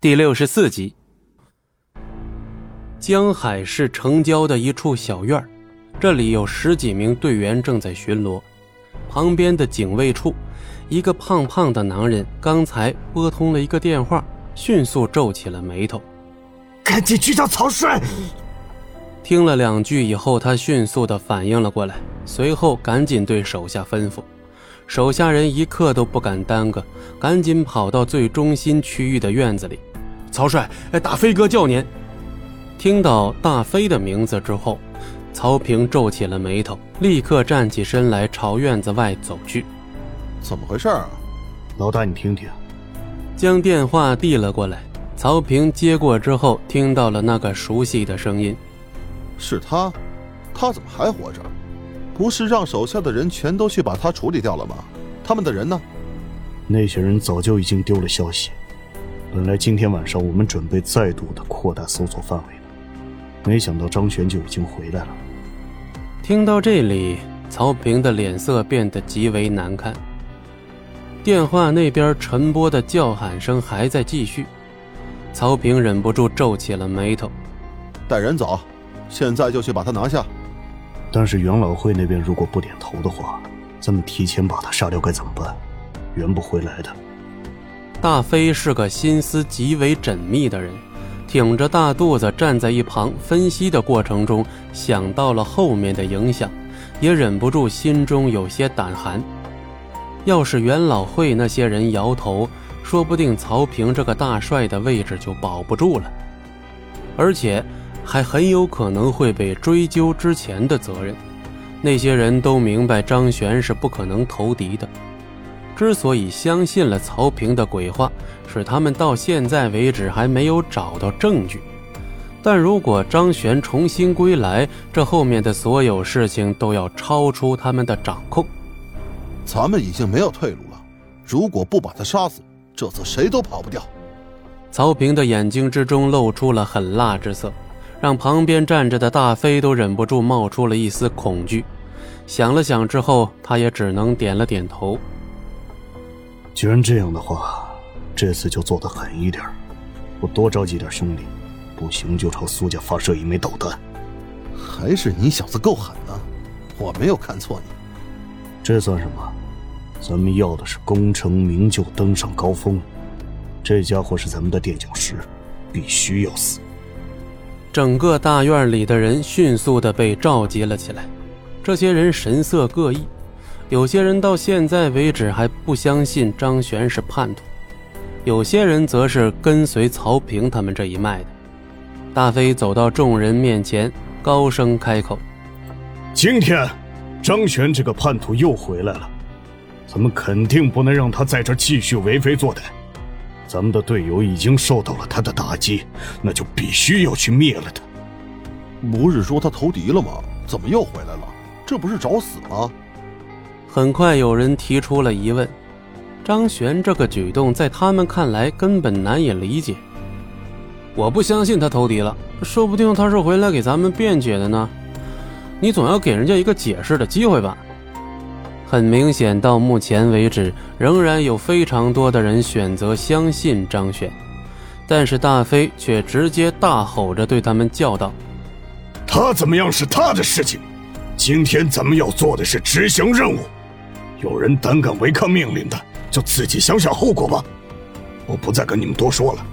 第六十四集。江海市城郊的一处小院这里有十几名队员正在巡逻。旁边的警卫处，一个胖胖的男人刚才拨通了一个电话，迅速皱起了眉头。赶紧去找曹帅！听了两句以后，他迅速的反应了过来，随后赶紧对手下吩咐。手下人一刻都不敢耽搁，赶紧跑到最中心区域的院子里。曹帅，大飞哥叫您。听到大飞的名字之后，曹平皱起了眉头，立刻站起身来，朝院子外走去。怎么回事啊？老大，你听听。将电话递了过来，曹平接过之后，听到了那个熟悉的声音。是他？他怎么还活着？不是让手下的人全都去把他处理掉了吗？他们的人呢？那些人早就已经丢了消息。本来今天晚上我们准备再度的扩大搜索范围的，没想到张璇就已经回来了。听到这里，曹平的脸色变得极为难看。电话那边陈波的叫喊声还在继续，曹平忍不住皱起了眉头。带人走，现在就去把他拿下。但是元老会那边如果不点头的话，咱们提前把他杀掉该怎么办？圆不回来的。大飞是个心思极为缜密的人，挺着大肚子站在一旁分析的过程中，想到了后面的影响，也忍不住心中有些胆寒。要是元老会那些人摇头，说不定曹平这个大帅的位置就保不住了，而且。还很有可能会被追究之前的责任。那些人都明白张璇是不可能投敌的，之所以相信了曹平的鬼话，是他们到现在为止还没有找到证据。但如果张璇重新归来，这后面的所有事情都要超出他们的掌控。咱们已经没有退路了，如果不把他杀死，这次谁都跑不掉。曹平的眼睛之中露出了狠辣之色。让旁边站着的大飞都忍不住冒出了一丝恐惧，想了想之后，他也只能点了点头。既然这样的话，这次就做得狠一点，我多召集点兄弟，不行就朝苏家发射一枚导弹。还是你小子够狠啊，我没有看错你。这算什么？咱们要的是功成名就，登上高峰。这家伙是咱们的垫脚石，必须要死。整个大院里的人迅速的被召集了起来，这些人神色各异，有些人到现在为止还不相信张璇是叛徒，有些人则是跟随曹平他们这一脉的。大飞走到众人面前，高声开口：“今天，张璇这个叛徒又回来了，咱们肯定不能让他在这继续为非作歹。”咱们的队友已经受到了他的打击，那就必须要去灭了他。不是说他投敌了吗？怎么又回来了？这不是找死吗？很快有人提出了疑问。张璇这个举动在他们看来根本难以理解。我不相信他投敌了，说不定他是回来给咱们辩解的呢。你总要给人家一个解释的机会吧。很明显，到目前为止，仍然有非常多的人选择相信张璇，但是大飞却直接大吼着对他们叫道：“他怎么样是他的事情，今天咱们要做的是执行任务。有人胆敢违抗命令的，就自己想想后果吧。我不再跟你们多说了。”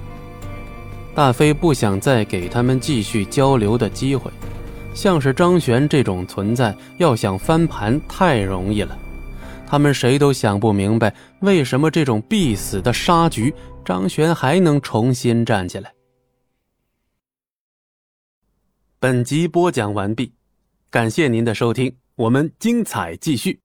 大飞不想再给他们继续交流的机会，像是张璇这种存在，要想翻盘太容易了。他们谁都想不明白，为什么这种必死的杀局，张璇还能重新站起来。本集播讲完毕，感谢您的收听，我们精彩继续。